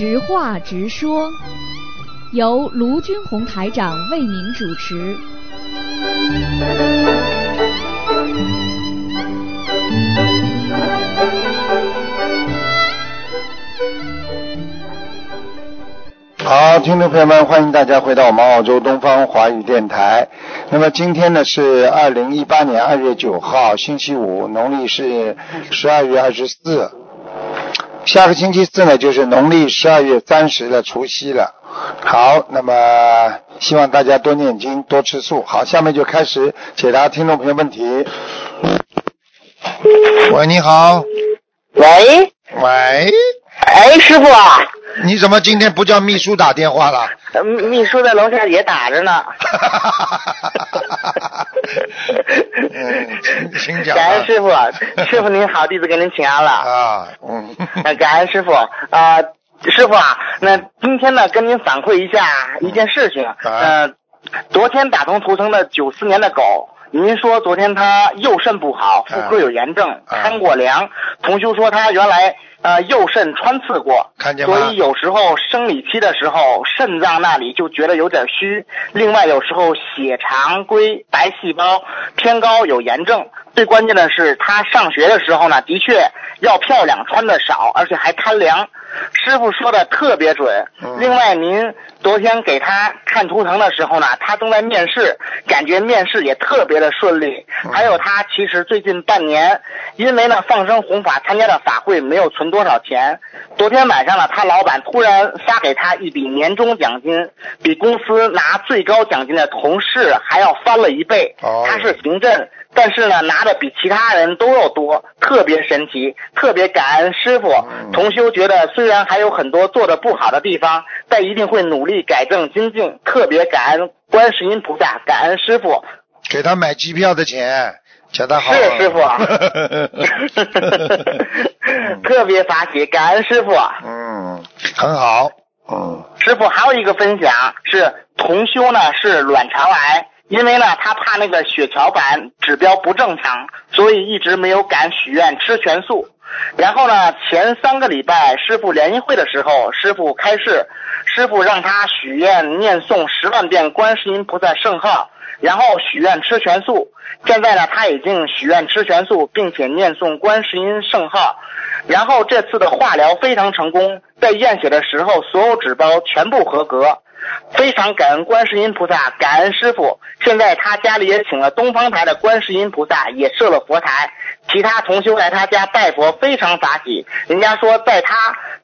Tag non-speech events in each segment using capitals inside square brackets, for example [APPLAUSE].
直话直说，由卢军红台长为您主持。好，听众朋友们，欢迎大家回到我们澳洲东方华语电台。那么今天呢是二零一八年二月九号，星期五，农历是十二月二十四。下个星期四呢就是农历十二月三十的除夕了。好，那么希望大家多念经，多吃素。好，下面就开始解答听众朋友问题。喂，你好。喂，喂，哎，师傅啊，你怎么今天不叫秘书打电话了？呃秘秘书在楼下也打着呢。嗯，请请讲吧。感恩师傅，师傅您好，弟子给您请安了。啊，嗯，[LAUGHS] 呃感恩师傅啊、师傅啊，那今天呢跟您反馈一下一件事情。呃，昨天打通图腾的九四年的狗，您说昨天他右肾不好，妇科有炎症，贪过凉。同修说他原来呃右肾穿刺过，看见吗所以有时候生理期的时候肾脏那里就觉得有点虚。另外有时候血常规白细胞偏高，有炎症。最关键的是，他上学的时候呢，的确要漂亮，穿的少，而且还贪凉。师傅说的特别准。嗯另外，您昨天给他看图腾的时候呢，他正在面试，感觉面试也特别的顺利。嗯还有他其实最近半年，因为呢放生弘法参加的法会没有存多少钱，昨天晚上呢，他老板突然发给他一笔年终奖金，比公司拿最高奖金的同事还要翻了一倍。哦他是行政，但是呢拿的比其他人都要多，特别神奇，特别感恩师傅。嗯同修觉得虽然还有很多做的不好的地方，但一定会努力改正精进，特别感恩观世音菩萨，感恩师傅。给他买机票的钱，叫他好。是师傅 [LAUGHS] 特别发喜，感恩师傅。嗯，很好。嗯，师傅还有一个分享是同修呢是卵巢癌，因为呢他怕那个血小板指标不正常，所以一直没有敢许愿吃全素。然后呢前三个礼拜师傅联谊会的时候，师傅开示，师傅让他许愿念诵十万遍观世音菩萨圣号，然后许愿吃全素。现在呢他已经许愿吃全素，并且念诵观世音圣号。然后这次的化疗非常成功，在验血的时候所有指标全部合格，非常感恩观世音菩萨，感恩师傅。现在他家里也请了东方台的观世音菩萨，也设了佛台，其他同修来他家拜佛非常法喜。人家说在他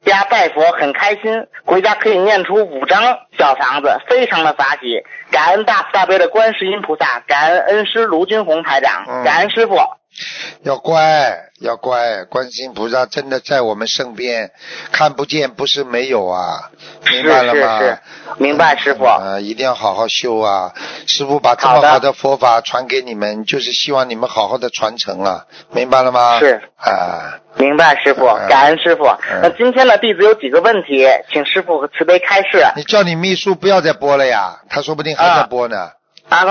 家拜佛很开心，回家可以念出五张小房子，非常的法喜。感恩大慈大悲的观世音菩萨，感恩恩师卢军红台长，嗯感恩师傅。要乖，要乖。观世音菩萨真的在我们身边，看不见不是没有啊，明白了吗？是是是明白师傅啊、一定要好好修啊！师傅把这么好的佛法传给你们，就是希望你们好好的传承了，明白了吗？是啊，明白师傅嗯，感恩师傅嗯。那今天的，弟子有几个问题，请师傅慈悲开示。你叫你秘书不要再播了呀，他说不定还在播呢。啊，他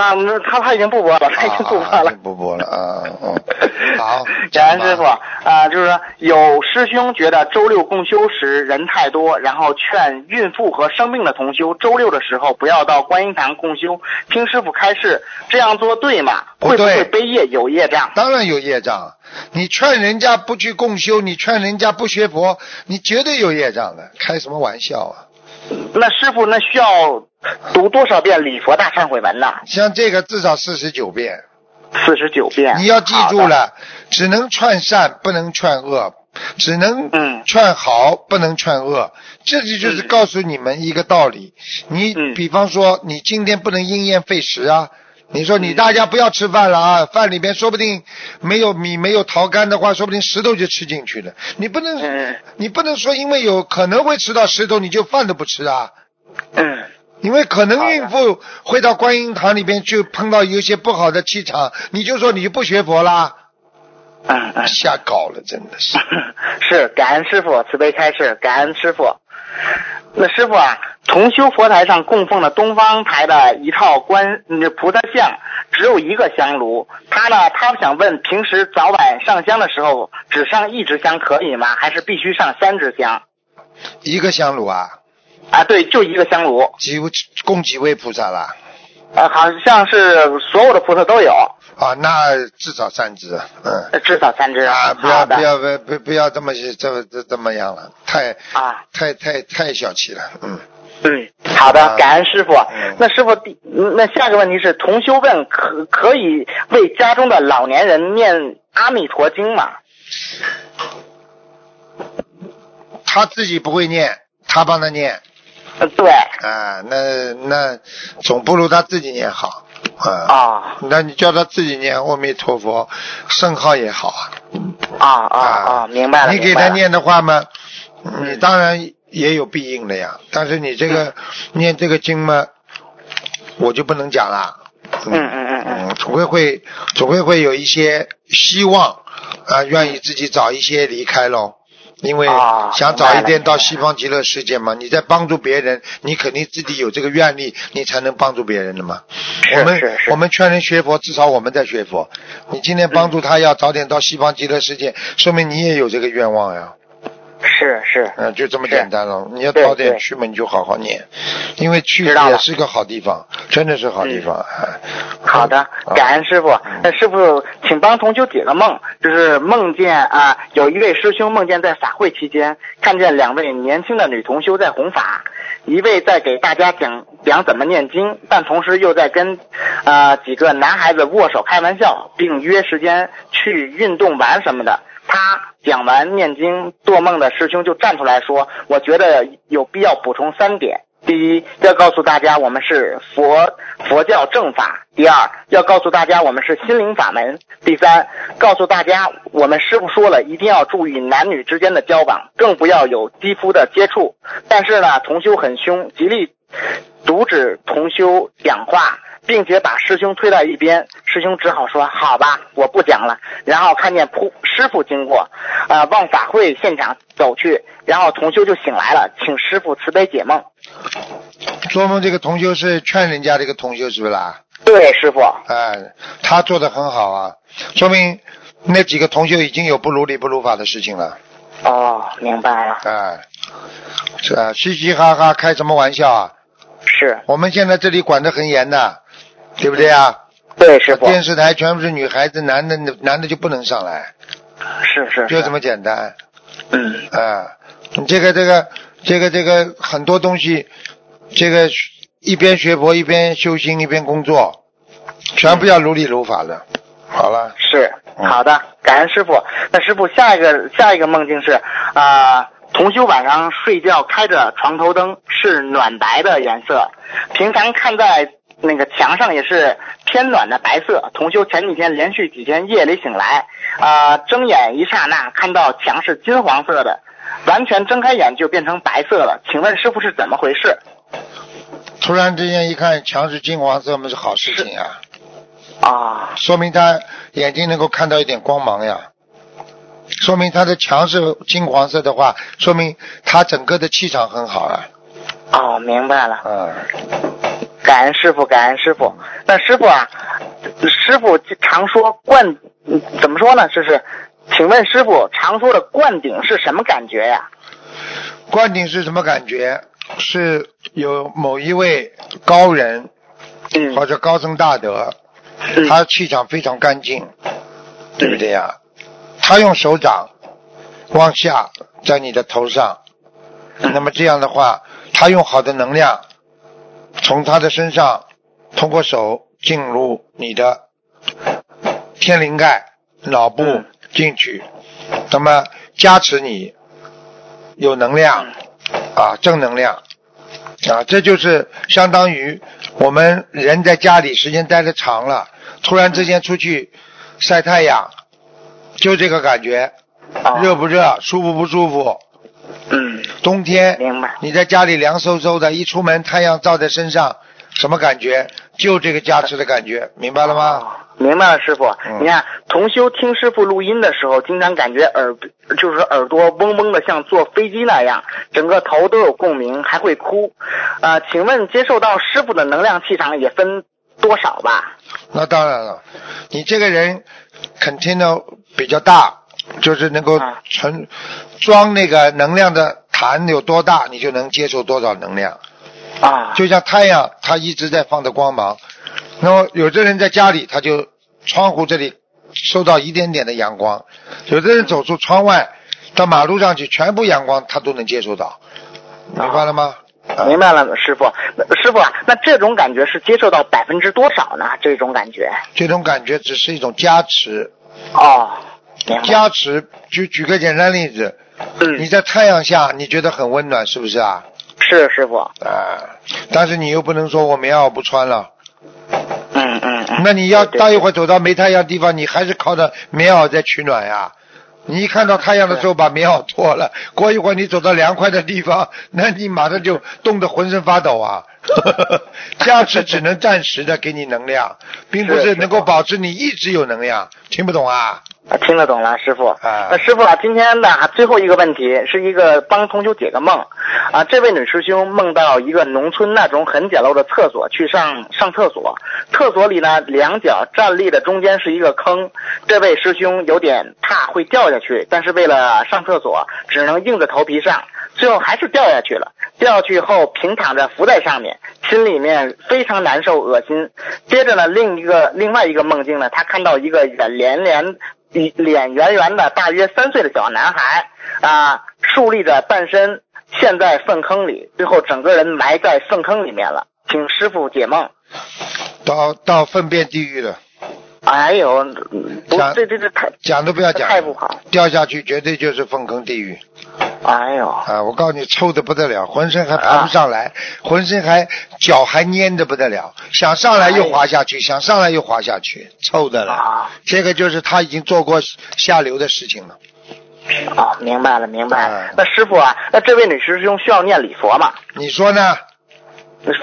他他已经不播了，他已经不播啊了。不播了啊，嗯，[LAUGHS] 好，感恩师傅啊、就是说有师兄觉得周六共修时人太多，然后劝孕妇和生病的同修周六的时候不要到观音堂共修，听师傅开示，这样做对吗？会不不对会背业有业障？当然有业障。你劝人家不去共修，你劝人家不学佛，你绝对有业障的。开什么玩笑啊！那师傅那需要读多少遍礼佛大忏悔文呢？像这个至少四十九遍，四十九遍。你要记住。了，只能劝善，不能劝恶，只能嗯劝好，不能劝恶。这就就是嗯告诉你们一个道理。你嗯比方说，你今天不能因噎废食啊。你说你嗯大家不要吃饭了啊，饭里边说不定没有米没有桃干的话，说不定石头就吃进去了。你不能，嗯你不能说因为有可能会吃到石头，你就饭都不吃啊。嗯。因为可能孕妇会到观音堂里边去碰到有一些不好的气场，你就说你就不学佛啦，嗯嗯，瞎搞了，真的是。[LAUGHS] 是感恩师傅慈悲开示，感恩师傅。那师傅啊，重修佛台上供奉的东方台的一套观嗯菩萨像，只有一个香炉。他呢，他想问，平时早晚上香的时候，只上一支香可以吗？还是必须上三支香？一个香炉啊，啊，对，就一个香炉，几位供几位菩萨啦？呃，好像是所有的菩萨都有，啊，那至少三只，嗯。呃至少三只。啊，不要不要不不不要这么这这这么样了，太啊，太太太小气了，嗯。嗯，好啊的，感恩师傅嗯。那师傅第，那下个问题是，同修问可可以为家中的老年人念阿弥陀经吗？他自己不会念，他帮他念，呃，对，啊，那那总不如他自己念好，啊。啊那你叫他自己念阿弥陀佛，圣号也好啊。啊啊啊，明白了。你给他念的话嘛，你当然也有必应的呀。但是你这个念这个经嘛，我就不能讲了。嗯嗯嗯嗯嗯，总归会总归会有一些希望啊，愿意自己早一些离开喽。因为啊想早一点到西方极乐世界嘛，你在帮助别人，你肯定自己有这个愿力，你才能帮助别人的嘛。我们我们劝人学佛，至少我们在学佛。你今天帮助他要早点到西方极乐世界，说明你也有这个愿望呀。是是，嗯，就这么简单了。你要对早点去嘛，你就好好念，因为去也是个好地方，真的是好地方。哎好的，感恩师傅。那师傅，请帮同修解个梦，就是梦见啊，有一位师兄梦见在法会期间，看见两位年轻的女同修在弘法，一位在给大家讲讲怎么念经，但同时又在跟呃几个男孩子握手开玩笑，并约时间去运动玩什么的。他讲完念经做梦的师兄就站出来说：“我觉得有必要补充三点。第一，要告诉大家我们是佛佛教正法；第二，要告诉大家我们是心灵法门；第三，告诉大家我们师傅说了，一定要注意男女之间的交往，更不要有肌肤的接触。但是呢，同修很凶，极力阻止同修讲话，并且把师兄推到一边。师兄只好说：“好吧，我不讲了。”然后看见仆师傅经过，啊、往法会现场走去，然后同修就醒来了，请师傅慈悲解梦。做梦这个同修是劝人家这个同修是不是啦？对，师傅。哎，他做的很好啊，说明那几个同修已经有不如理不如法的事情了。哦，明白了，哎，是啊，嘻嘻哈哈开什么玩笑啊？是我们现在这里管得很严的，对不对啊？对，师傅，电视台全部是女孩子，男的男的就不能上来，是是，就这么简单。嗯，啊，你这个这个这个这个很多东西，这个一边学佛一边修心一边工作，全部要如理如法的。好了，是嗯好的，感恩师傅。那师傅下一个下一个梦境是啊、同修晚上睡觉开着床头灯是暖白的颜色，平常看在那个墙上也是偏暖的白色。同修前几天连续几天夜里醒来，啊、睁眼一刹那看到墙是金黄色的，完全睁开眼就变成白色了。请问师傅是怎么回事？突然之间一看墙是金黄色，那是好事情啊，啊，说明他眼睛能够看到一点光芒呀。说明他的墙是金黄色的话，说明他整个的气场很好啊。哦，明白了。嗯，感恩师傅，感恩师傅。那师傅啊，师傅常说灌，嗯怎么说呢？就是，请问师傅常说的灌顶是什么感觉呀？灌顶是什么感觉？是有某一位高人嗯或者高僧大德，嗯他气场非常干净，对不对呀？他用手掌往下在你的头上，那么这样的话，他用好的能量从他的身上通过手进入你的天灵盖、脑部嗯。进去，那么加持你有能量啊，正能量。啊，这就是相当于我们人在家里时间待的长了，突然之间出去晒太阳，就这个感觉，哦热不热，舒服不舒服？嗯，冬天明白。你在家里凉飕飕的，一出门太阳照在身上，什么感觉？就这个加持的感觉，明白了吗？哦明白了，师傅。嗯你看，同修听师傅录音的时候，经常感觉耳就是耳朵嗡嗡的，像坐飞机那样，整个头都有共鸣，还会哭。啊、请问接受到师傅的能量气场也分多少吧？那当然了，你这个人 container 比较大，就是能够啊存装那个能量的坛有多大，你就能接受多少能量。啊，就像太阳，它一直在放着光芒。那么有的人在家里，他就窗户这里受到一点点的阳光；有的人走出窗外，到马路上去，全部阳光他都能接受到。明白了吗？啊明白了，师傅。那师傅啊，那这种感觉是接受到百分之多少呢？这种感觉？这种感觉只是一种加持，哦。加持。举举个简单例子，嗯你，在太阳下，你觉得很温暖，是不是啊？是师傅。啊，但是你又不能说我棉袄不穿了，嗯嗯嗯。那你要对对到一会儿走到没太阳地方，你还是靠着棉袄在取暖呀。你一看到太阳的时候把棉袄脱了，过一会儿你走到凉快的地方，那你马上就冻得浑身发抖啊！[LAUGHS] 加持只能暂时的给你能量，并不是是能够保持你一直有能量，听不懂啊？啊，听得懂了，师傅。啊那师傅啊，今天的最后一个问题是一个帮同修解个梦啊。这位女师兄梦到一个农村那种很简陋的厕所，去上上厕所，厕所里呢两脚站立的中间是一个坑。这位师兄有点怕会掉下去，但是为了上厕所，只能硬着头皮上，最后还是掉下去了。掉下去后平躺着浮在上面，心里面非常难受恶心。接着呢，另一个另外一个梦境呢，他看到一个脸连连脸圆圆的大约三岁的小男孩啊，竖立着半身陷在粪坑里，最后整个人埋在粪坑里面了。请师傅解梦。到到粪便地狱了，哎呦，不讲，这这这太，讲都不要讲，太不好。掉下去绝对就是粪坑地狱哎呦，啊！我告诉你，臭的不得了，浑身还爬不上来，浑身还脚还粘的不得了，想上来又滑下去，想上来又滑下去，臭的了。啊这个就是他已经做过下流的事情了。哦，明白了，明白了哎。那师傅啊，那这位女师兄需要念礼佛吗？你说呢？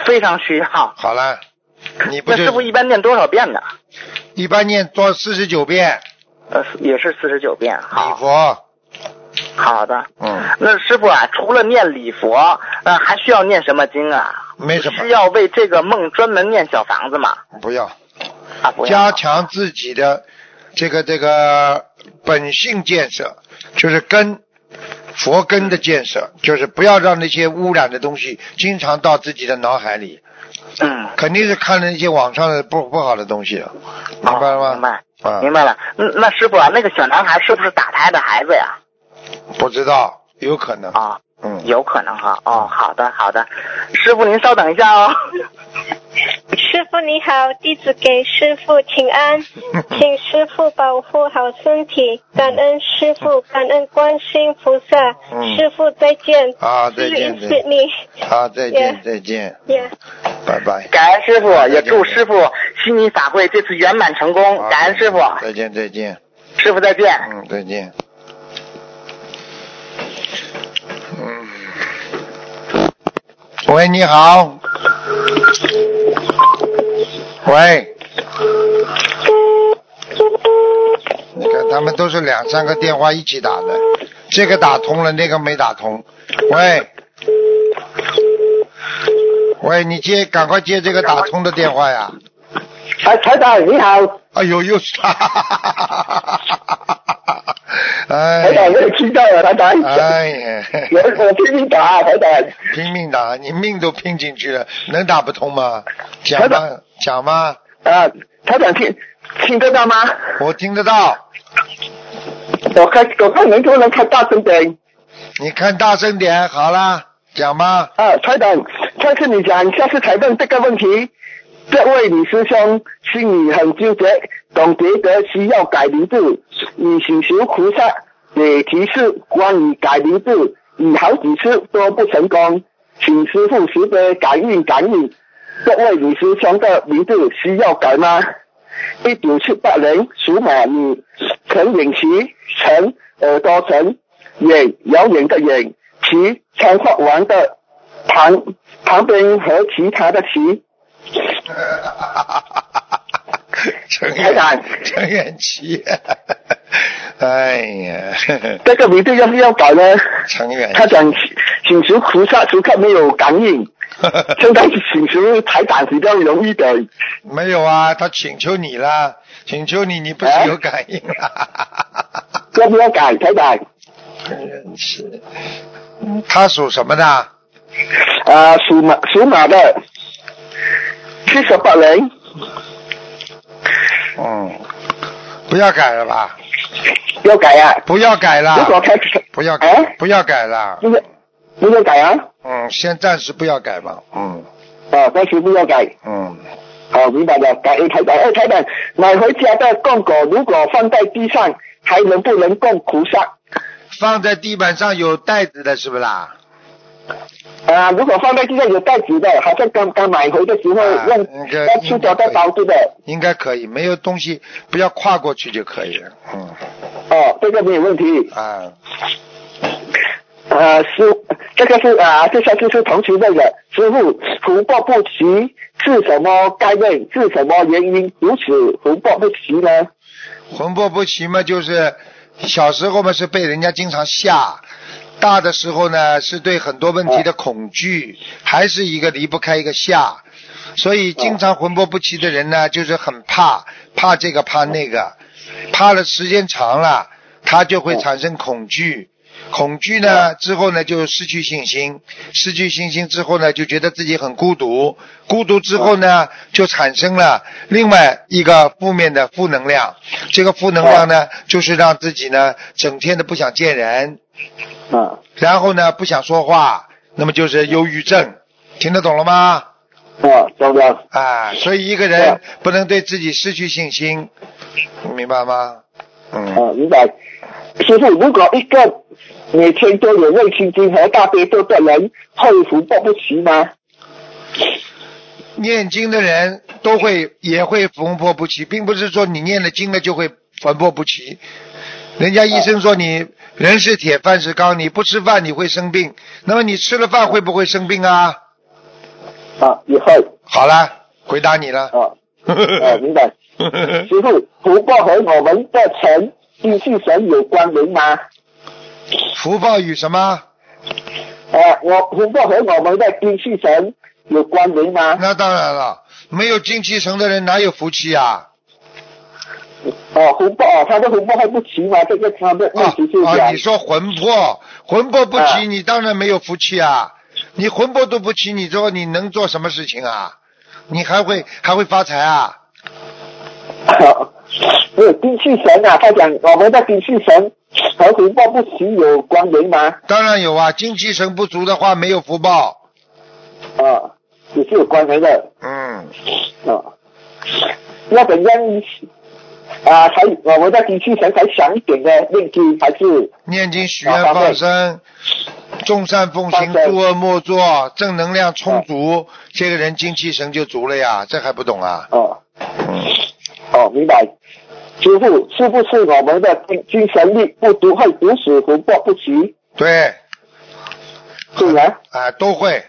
非常需要。好了，你不是那师傅一般念多少遍呢？一般念多四十九遍呃，也是四十九遍。礼，佛，好的。嗯，那师傅啊，除了念礼佛，呃，还需要念什么经啊？没什么需要为这个梦专门念小房子吗？不要啊，不要。加强自己的这个这个本性建设，就是根佛根的建设，就是不要让那些污染的东西经常到自己的脑海里，嗯，肯定是看了一些网上的不不好的东西，明白了吗？哦明白。啊，明白了。那，那师傅啊，那个小男孩是不是打胎的孩子呀？不知道，有可能。啊、嗯，有可能哈。哦，好的，好的。师傅您稍等一下哦。[LAUGHS] 师傅你好，弟子给师傅请安，[LAUGHS] 请师傅保护好身体，感恩师傅，感恩观世音菩萨，嗯师傅再见。啊再见 in Sydney 好，再见 Yeah 再见，Yeah. 拜拜。感恩师傅，也祝师傅悉尼法会这次圆满成功。好感恩师傅，再见再见，师傅再见。嗯，再见。喂，你好。喂。你看，他们都是两三个电话一起打的，这个打通了，那个没打通。喂，喂，你接，赶快接这个打通的电话呀！台台长你好，哎呦，又是他！哎台长我也听到啊，台长。哎呀，[LAUGHS] 我我拼命打啊，台长。拼命打，你命都拼进去了，能打不通吗？讲吧，讲吗，啊，台长听听得到吗？我听得到。我看我看能不能开大声点你看大声点，好啦，讲吧。啊，台长，上次你讲下次才问这个问题，这位李师兄心里很纠结，总觉得需要改名字，你请求菩萨给提示关于改名字，你好几次都不成功，请师傅慈悲感应感应，这位女师兄的名字需要改吗？一九七八年属马女，陈颖琪，陈耳朵陈，远遥远的远，琪长发王的旁旁边和其他的琪，陈远台长，陈远琪，哎呀，这个名字要不要改呢？陈远他讲请求菩萨时刻没有感应，[LAUGHS] 现在请求台长比较容易的。没有啊，他请求你了，请求你，你不是有感应了？[LAUGHS] 要不要改台长？很仁慈。他属什么的？啊，属马属马的，七十八人，嗯，不要改了吧？要改啊？不要改如果了，开始不要改哎，不要改了。不是不要改啊？嗯，先暂时不要改吧。嗯啊，暂时不要改。嗯，好，明白了。感恩台长，哎，台长，买回家的供果如果放在地上，还能不能供菩萨？放在地板上有袋子的是不啦？啊，如果放在地上有袋子的，好像刚刚买回的时候啊用那个要出胶带包住的。应该可以，没有东西不要跨过去就可以了。嗯哦，这个没有问题。啊，呃，师，这个是啊，这下就是同学问的。师傅，福报不齐是什么概念？是什么原因如此福报不齐呢？魂魄不齐嘛，就是小时候嘛是被人家经常吓，大的时候呢是对很多问题的恐惧，还是一个离不开一个吓，所以经常魂魄不齐的人呢，就是很怕，怕这个怕那个，怕了时间长了，他就会产生恐惧。恐惧呢，之后呢就失去信心，失去信心之后呢，就觉得自己很孤独，孤独之后呢，就产生了另外一个负面的负能量。这个负能量呢，就是让自己呢整天的不想见人，啊然后呢不想说话，那么就是忧郁症，听得懂了吗？啊，懂了。啊，所以一个人不能对自己失去信心，明白吗？嗯，啊，明白。师傅，如果一个每天都有念心经和大悲咒的人，会福报不齐吗？念经的人都会也会魂魄不齐，并不是说你念了经了就会魂魄不齐。人家医生说你人是铁，饭是钢，你不吃饭你会生病，那么你吃了饭会不会生病啊？啊，也会。好了，回答你了。啊啊，明白。[LAUGHS] 师傅，福报和我们的神精气神有关联吗？福报与什么？啊，我福报和我们的精气神有关联吗？那当然了，没有精气神的人哪有福气啊？哦，魂魄啊，他的魂魄还不齐吗？这个他的问啊题是啊！讲你说魂魄，魂魄不齐，啊你当然没有福气啊！你魂魄都不齐，你说你能做什么事情啊？你还会还会发财啊？没有精气神啊，他讲我们的精气神和魂魄不齐有关联吗？当然有啊，精气神不足的话没有福报。啊，也是有关联的嗯，啊。那怎样啊？才我们的精气神才强一点的念经，还是念经许愿啊放生，众善奉行，诸恶莫作，正能量充足，这个人精气神就足了呀，这还不懂啊？哦嗯，哦，明白。师傅，是不是我们的精精神力不足会导使福报不齐？对，是吗？啊，都会。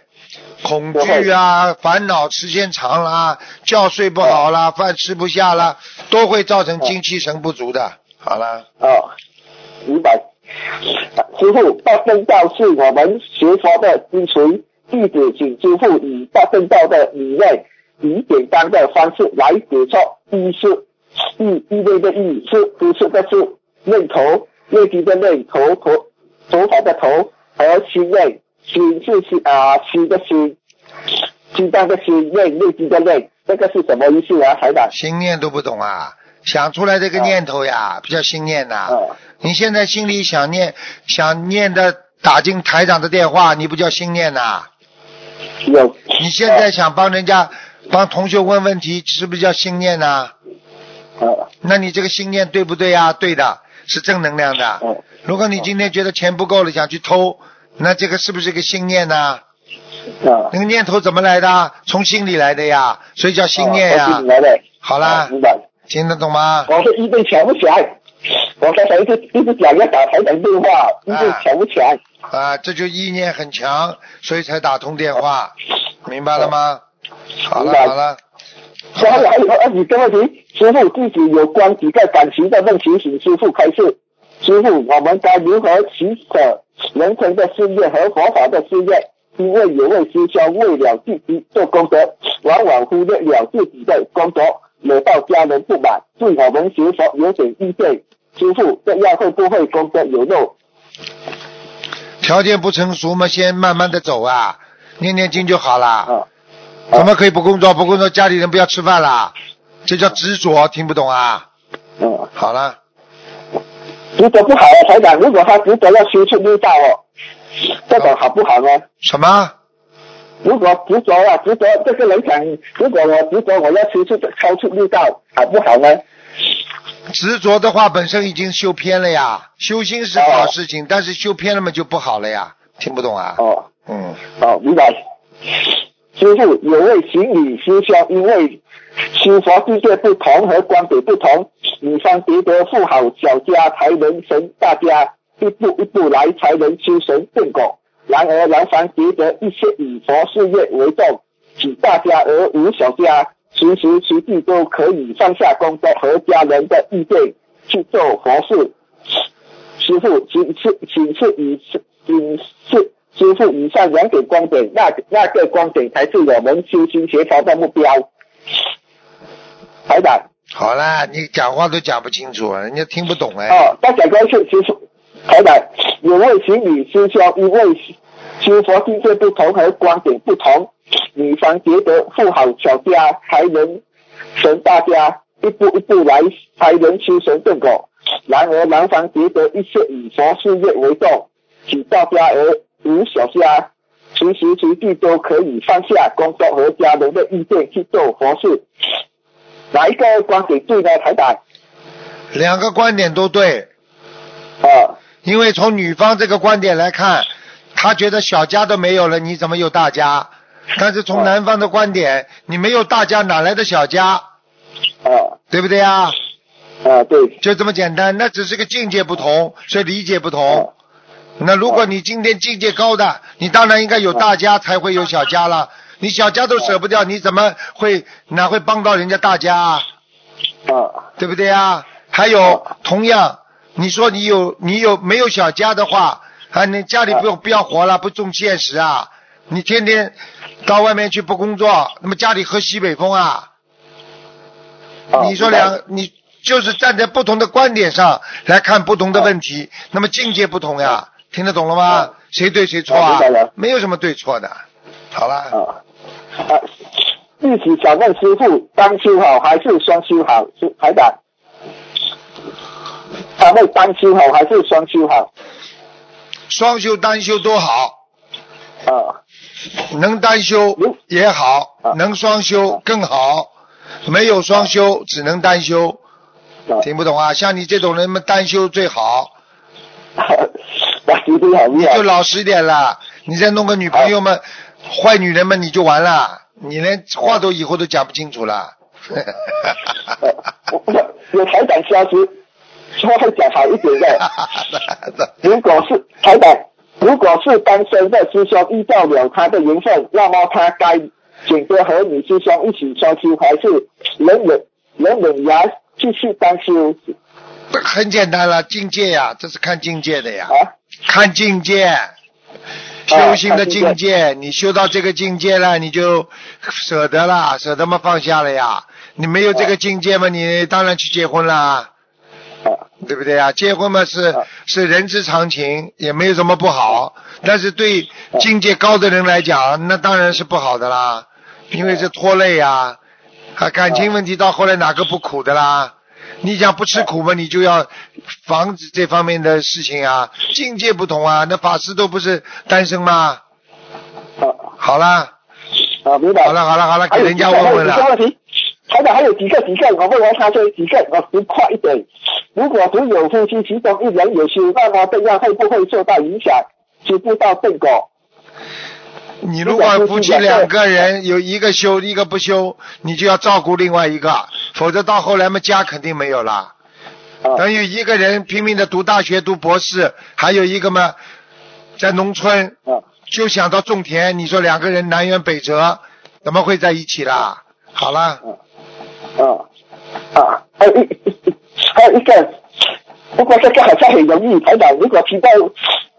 恐惧啊，烦恼时间长啦，觉睡不好啦，饭吃不下啦，都会造成精气神不足的。好了，哦，明白。师傅，大正道是我们学佛的基础，弟子请师傅以大正道的理念，以简单的方式来解说。一是意意味的意是不是的是念头，念经的念头头头发的头和心念，心是心啊心的心，心脏的心念念经的念，这个是什么意思啊？台长？心念都不懂啊，想出来这个念头呀，不叫心念呐、啊你现在心里想念想念的打进台长的电话，你不叫心念呐、有。你现在想帮人家帮同学问问题，是不是叫心念呐、啊那你这个心念对不对呀？对的，是正能量的。嗯如果你今天觉得钱不够了，想去偷，那这个是不是个心念呢、啊。那个念头怎么来的？从心里来的呀，所以叫心念呀。哦来的。好啦啊明白。听得懂吗？我是一直抢不起来，我刚才一直一直讲要打台长电话，一直抢不起来。啊，这就意念很强，所以才打通电话，明白了吗？好了好了，然后还有二几个问题，师傅自己有关几个感情的问题，请师傅开示。师傅，我们该如何取舍人生的事业和佛法的事业？因为有位师兄为了自己做功德，往往忽略了自己的功德，惹到家人不满，对我们学佛有点意见。师傅，这样会不会功德有漏？条件不成熟嘛，先慢慢的走啊，念念经就好了。啊，怎么可以不工作？不工作，家里人不要吃饭啦？这叫执着，听不懂啊？嗯，好了，执着不好啊，台长，如果他执着要修出六道哦，这种好不好呢？什么？如果执着啊，执着这个人想，如果我执着我要修出超出六道，好不好呢？执着的话本身已经修偏了呀，修心是好事情，但是修偏了嘛就不好了呀，听不懂啊？哦嗯，哦，明白。师傅，有位行女师兄因为修佛境界不同和观点不同，女方觉得富好小家才能成大家，一步一步来才能修成正果。然而男方觉得一切以佛事业为重，举大家而无小家，随时随地都可以放下工作和家人的意见去做佛事。师傅，请示，请示以请示师傅以上两点观点，那那个观点才是我们修心学佛的目标。台长，好啦，你讲话都讲不清楚，人家听不懂哎。哦，大家关是师傅，台长，有位行女师兄因为修佛境界不同和观点不同，女方觉得富好小家才能成大家，一步一步来才能修成正果。然而男方觉得一切以佛事业为重，举大家而无小家，随时随地都可以放下工作和家人的意见去做佛事。哪一个观点对呢，台长？两个观点都对，啊因为从女方这个观点来看，她觉得小家都没有了，你怎么有大家？但是从男方的观点，你没有大家，哪来的小家？啊对不对啊？啊，对，就这么简单，那只是个境界不同，所以理解不同。那如果你今天境界高的，你当然应该有大家，才会有小家了。你小家都舍不掉，你怎么会哪会帮到人家大家啊？啊对不对啊？还有，同样，你说你有你有没有小家的话，啊，你家里不用不要活了，不重现实啊？你天天到外面去不工作，那么家里喝西北风啊？啊，你说两，你就是站在不同的观点上来看不同的问题，那么境界不同呀，听得懂了吗？谁对谁错啊？没有什么对错的。好了，啊啊！弟子想问师傅，单修好还是双修好？是台长，他会单修好还是双修好？双修单修都好，啊能单修嗯也好啊，能双修更好。没有双修，只能单修，啊！听不懂啊？像你这种人们单修最好，[LAUGHS] 你就老实一点啦。你再弄个女朋友们，坏女人们你就完了，你连话都以后都讲不清楚了。[LAUGHS] 呃我我有台长消息，说会讲好一点的。[LAUGHS] 如果是台长，如果是单身的师兄遇到了他的缘分，那么他该选择和女师兄一起双修，还是能忍能忍牙继续单修很简单了，境界呀，这是看境界的呀，啊？看境界，修行的境界，你修到这个境界了，你就舍得了，舍得嘛放下了呀。你没有这个境界嘛，你当然去结婚啦，啊对不对呀？结婚嘛是啊是人之常情，也没有什么不好。但是对境界高的人来讲，那当然是不好的啦，因为是拖累呀。啊，感情问题到后来哪个不苦的啦？你讲不吃苦嘛，你就要防止这方面的事情啊。境界不同啊，那法师都不是单身吗？啊好啦，啊！明白。好了，好了，好了，给人家问问了。问题，台长还有几个几个，我问完他这几个，我读快一点。如果只有夫妻其中一人有修，那么这样会不会受到影响，修不到正果？你如果夫妻两个人有一个修一个不修，你就要照顾另外一个，否则到后来嘛家肯定没有了。啊等于一个人拼命的读大学读博士，还有一个嘛在农村啊就想到种田，你说两个人南辕北辙，怎么会在一起啦？好了，啊啊！还有一还有一个，不过这个好像很容易，台长如果提到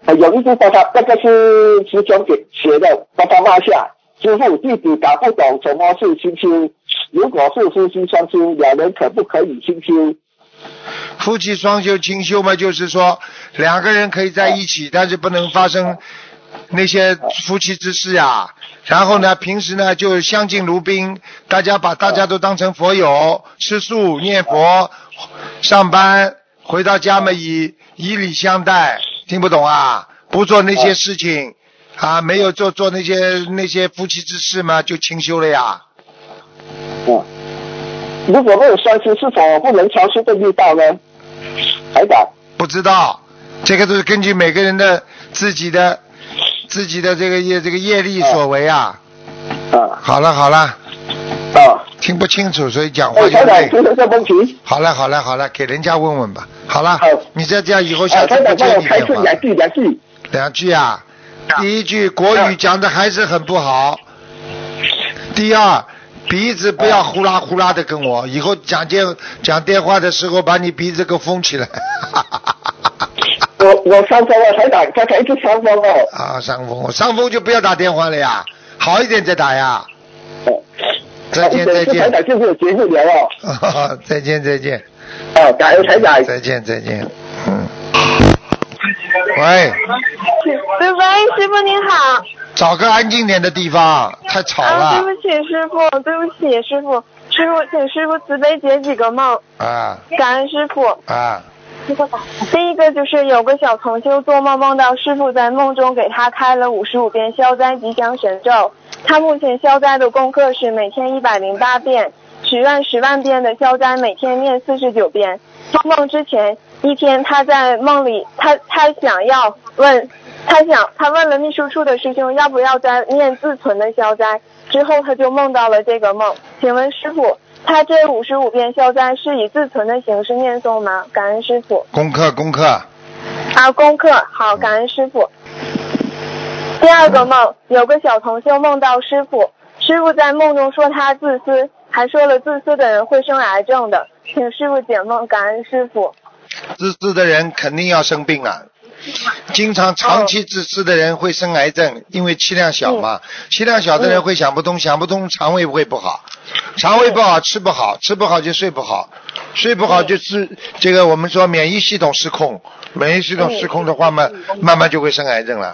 很容易就把他那个是师兄给写的，把他拉下。师傅弟弟搞不懂什么是心修，如果是夫妻双修，两人可不可以心修？夫妻双修清修嘛，就是说两个人可以在一起，但是不能发生那些夫妻之事呀。然后呢，平时呢就相敬如宾，大家把大家都当成佛友，吃素念佛，上班回到家嘛以以礼相待，听不懂啊？不做那些事情啊，没有做做那些那些夫妻之事嘛，就清修了呀。嗯，如果没有双修，是否不能调出这力道呢？台长，不知道，这个都是根据每个人的自己的自己的这个业这个业力所为啊。啊。好了好了，啊，听不清楚，所以讲话哎，就累。听这个问题，好了好了好了，给人家问问吧。好了好，你再这样以后啊，下次不接你电话。两句两句。两句啊，第一句国语讲的还是很不好。第二，鼻子不要呼啦呼啦的跟我，以后讲电讲电话的时候把你鼻子给封起来。[LAUGHS] 我我伤风了，台长，刚才一直伤风哦。啊，伤风，伤风就不要打电话了呀，好一点再打呀。哦再见再见台长见，就没有节目聊 [LAUGHS] 哦。再见再见，哦，感恩台长。再见再见，嗯。喂，喂喂，师傅您好。找个安静点的地方，太吵啊，对不起师傅，对不起师傅，师傅请师傅慈悲解几个梦，啊感恩师傅。啊第一个就是有个小同修做梦梦到师傅在梦中给他开了五十五遍消灾吉祥神咒，他目前消灾的功课是每天一百零八遍，许愿十万遍的消灾每天念四十九遍。做梦之前一天，他在梦里，他他想要问，他想他问了秘书处的师兄要不要再念自存的消灾，之后他就梦到了这个梦。请问师傅，他这五十五遍消灾是以自存的形式念诵吗？感恩师傅。功课功课，啊，功课好，感恩师傅。第二个梦，有个小同修梦到师傅，师傅在梦中说他自私，还说了自私的人会生癌症的，请师傅解梦，感恩师傅。自私的人肯定要生病了。经常长期自私的人会生癌症，因为气量小嘛。气量小的人会想不通，想不通肠胃会不好，肠胃不好吃不好，吃不好就睡不好，睡不好就是这个我们说免疫系统失控，免疫系统失控的话嘛，慢慢就会生癌症了。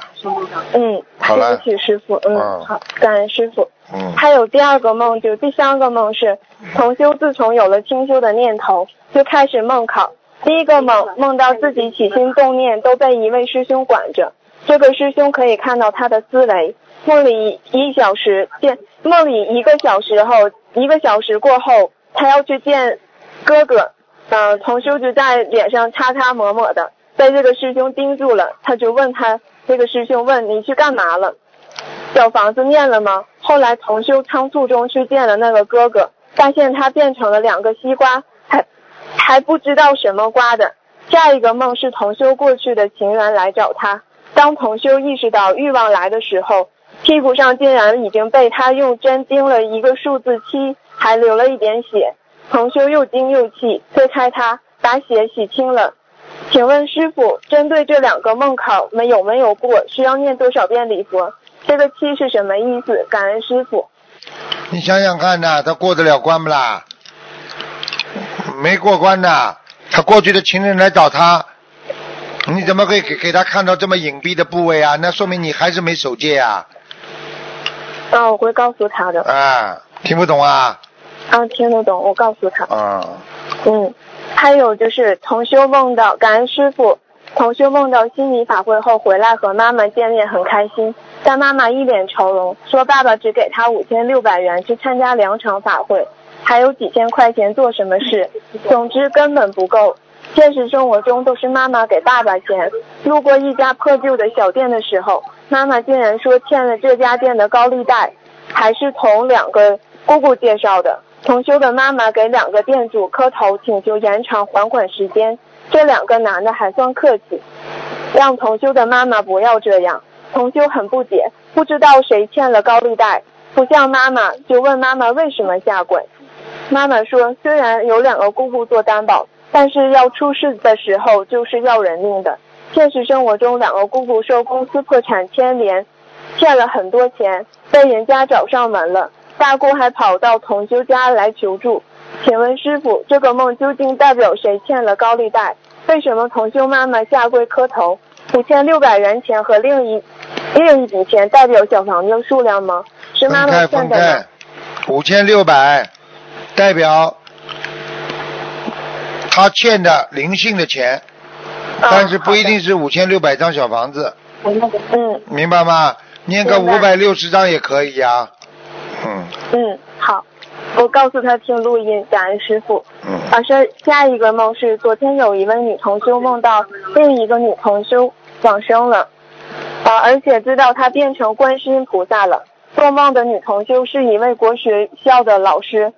嗯，好了对不起师傅，嗯，嗯好，感恩师傅。嗯还有第二个梦，就第三个梦是同修自从有了清修的念头，就开始梦考。第一个梦梦到自己起心动念都被一位师兄管着，这个师兄可以看到他的思维。梦里一小时见，梦里一个小时后，一个小时过后，他要去见哥哥，呃，同修就在脸上擦擦抹抹的，被这个师兄盯住了，他就问他，这个师兄问你去干嘛了？小房子念了吗？后来同修仓促中去见了那个哥哥，发现他变成了两个西瓜，还还不知道什么瓜的。下一个梦是同修过去的情人来找他，当同修意识到欲望来的时候，屁股上竟然已经被他用针钉了一个数字七，还流了一点血。同修又惊又气，推开他，把血洗清了。请问师傅，针对这两个梦考，我们有没有过，需要念多少遍礼佛？这个七是什么意思？感恩师傅。你想想看呐，他过得了关不啦？没过关呐，他过去的情人来找他，你怎么会给给他看到这么隐蔽的部位啊？那说明你还是没守戒啊！啊，我会告诉他的。啊，听不懂啊？啊，听得懂，我告诉他。啊，嗯，还有就是同修梦到感恩师傅，同修梦到悉尼法会后回来和妈妈见面很开心，但妈妈一脸愁容，说爸爸只给他五千六百元去参加两场法会，还有几千块钱做什么事，[LAUGHS] 总之根本不够。现实生活中都是妈妈给爸爸钱，路过一家破旧的小店的时候，妈妈竟然说欠了这家店的高利贷，还是从两个姑姑介绍的。同修的妈妈给两个店主磕头，请求延长还款时间。这两个男的还算客气，让同修的妈妈不要这样。同修很不解，不知道谁欠了高利贷，不像妈妈，就问妈妈为什么下跪。妈妈说，虽然有两个姑姑做担保，但是要出事的时候就是要人命的。现实生活中，两个姑姑受公司破产牵连，欠了很多钱，被人家找上门了。大姑还跑到同修家来求助，请问师傅，这个梦究竟代表谁欠了高利贷？为什么同修妈妈下跪磕头？五千六百元钱和另一另一笔钱代表小房子数量吗？是妈妈欠的五千六百代表他欠的灵性的钱，但是不一定是五千六百张小房子，嗯明白吗？念个五百六十张也可以呀、嗯。嗯，好，我告诉他听录音，感恩师傅。嗯，老师，下一个梦是昨天有一位女同修梦到另一个女同修往生了，啊，而且知道她变成观世音菩萨了。做梦的女同修是一位国学校的老师，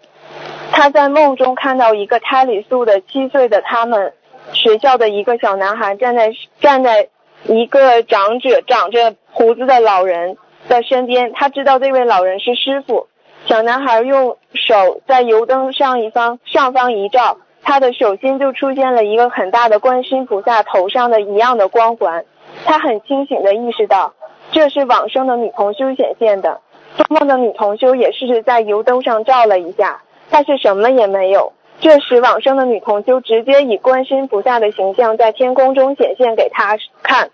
她在梦中看到一个胎里素的七岁的他们学校的一个小男孩站在站在一个长者长着胡子的老人在身边，他知道这位老人是师傅。小男孩用手在油灯上一方上方一照，他的手心就出现了一个很大的观世音菩萨头上的一样的光环。他很清醒的意识到，这是往生的女同修显现的。做梦的女同修也试着在油灯上照了一下，但是什么也没有。这时往生的女同修直接以观世音菩萨的形象在天空中显现给他看，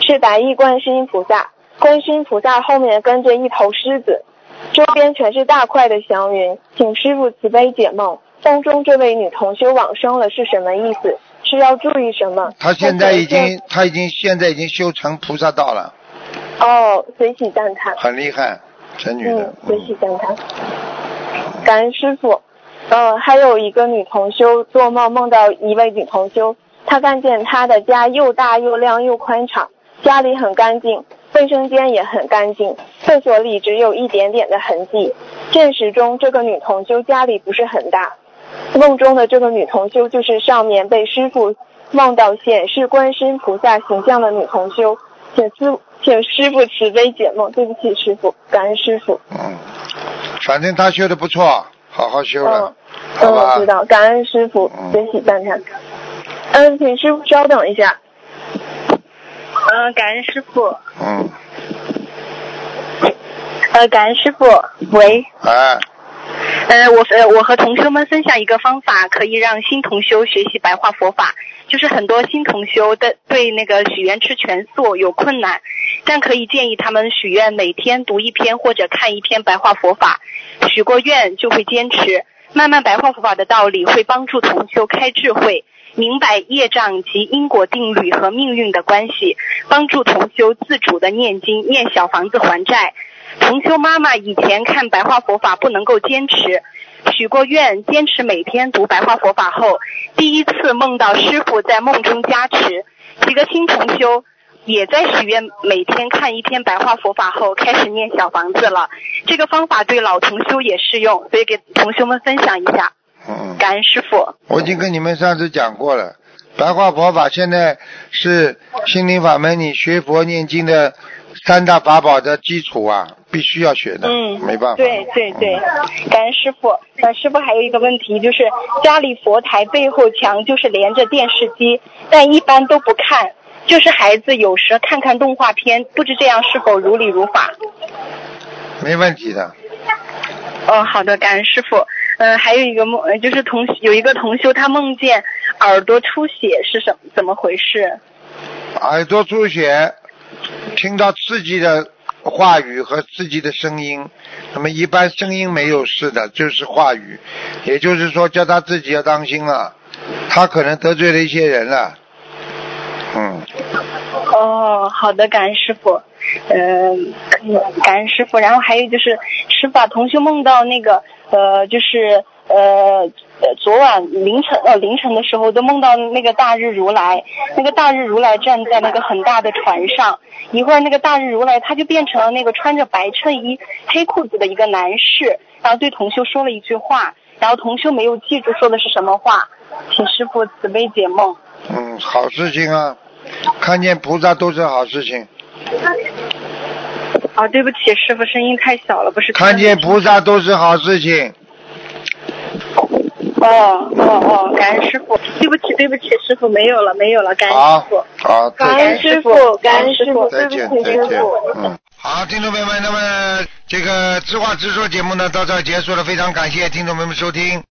是白衣观世音菩萨。观世音菩萨后面跟着一头狮子，周边全是大块的祥云，请师傅慈悲解梦。梦中这位女同修往生了是什么意思？是要注意什么？她现在已经她已经现在已经修成菩萨道了，哦，随喜赞叹。很厉害，这女的嗯，，随喜赞叹。感恩师傅。呃，还有一个女同修做梦梦到一位女同修，她看见她的家又大又亮又宽敞，家里很干净，卫生间也很干净，厕所里只有一点点的痕迹。现实中这个女同修家里不是很大，梦中的这个女同修就是上面被师傅梦到显示观世音菩萨形象的女同修，请师请师傅慈悲解梦。对不起，师傅，感恩师傅。嗯，反正他修的不错，好好修了，嗯，嗯，好吧我知？道，感恩师傅嗯，随喜赞叹。嗯，请师傅稍等一下。嗯，感恩师傅。嗯，呃，感恩师傅。喂，哎，呃，我呃，我和同修们分享一个方法，可以让新同修学习白话佛法。就是很多新同修的对那个许愿吃全素有困难，但可以建议他们许愿每天读一篇或者看一篇白话佛法，许过愿就会坚持。慢慢白话佛法的道理会帮助同修开智慧，明白业障及因果定律和命运的关系，帮助同修自主的念经、念小房子还债。同修妈妈以前看白话佛法不能够坚持，许过愿坚持每天读白话佛法后，第一次梦到师傅在梦中加持，几个新同修也在许愿每天看一篇白话佛法后开始念小房子了。这个方法对老同修也适用，所以给同修们分享一下。嗯，感恩师傅。我已经跟你们上次讲过了，白话佛法现在是心灵法门你学佛念经的三大法宝的基础啊，必须要学的，嗯，没办法。对对对嗯，感恩师傅。呃，师傅还有一个问题，就是家里佛台背后墙就是连着电视机，但一般都不看，就是孩子有时看看动画片，不知这样是否如理如法？没问题的。哦，好的，感恩师傅。呃，还有一个梦，呃就是同有一个同修，他梦见耳朵出血是什怎么回事？耳朵出血，听到自己的话语和自己的声音，那么一般声音没有事的，就是话语，也就是说叫他自己要当心了，他可能得罪了一些人了。嗯，哦，好的，感恩师傅。嗯、感恩师傅。然后还有就是，师傅啊，同修梦到那个呃，就是呃，昨晚凌晨呃凌晨的时候，都梦到那个大日如来，那个大日如来站在那个很大的船上，一会儿那个大日如来他就变成了那个穿着白衬衣、黑裤子的一个男士，然后对同修说了一句话，然后同修没有记住说的是什么话，请师傅慈悲解梦。嗯，好事情啊，看见菩萨都是好事情，啊，对不起，师傅，声音太小了，不是。看见菩萨都是好事情。哦哦哦，感恩师傅，对不起对不起，师傅没有了没有了，感恩师傅。，好，再感恩，师傅，感恩师傅，再见，对不起，再见嗯。好，听众朋友们，那么这个知话直说节目呢到这儿结束了，非常感谢听众朋友们收听。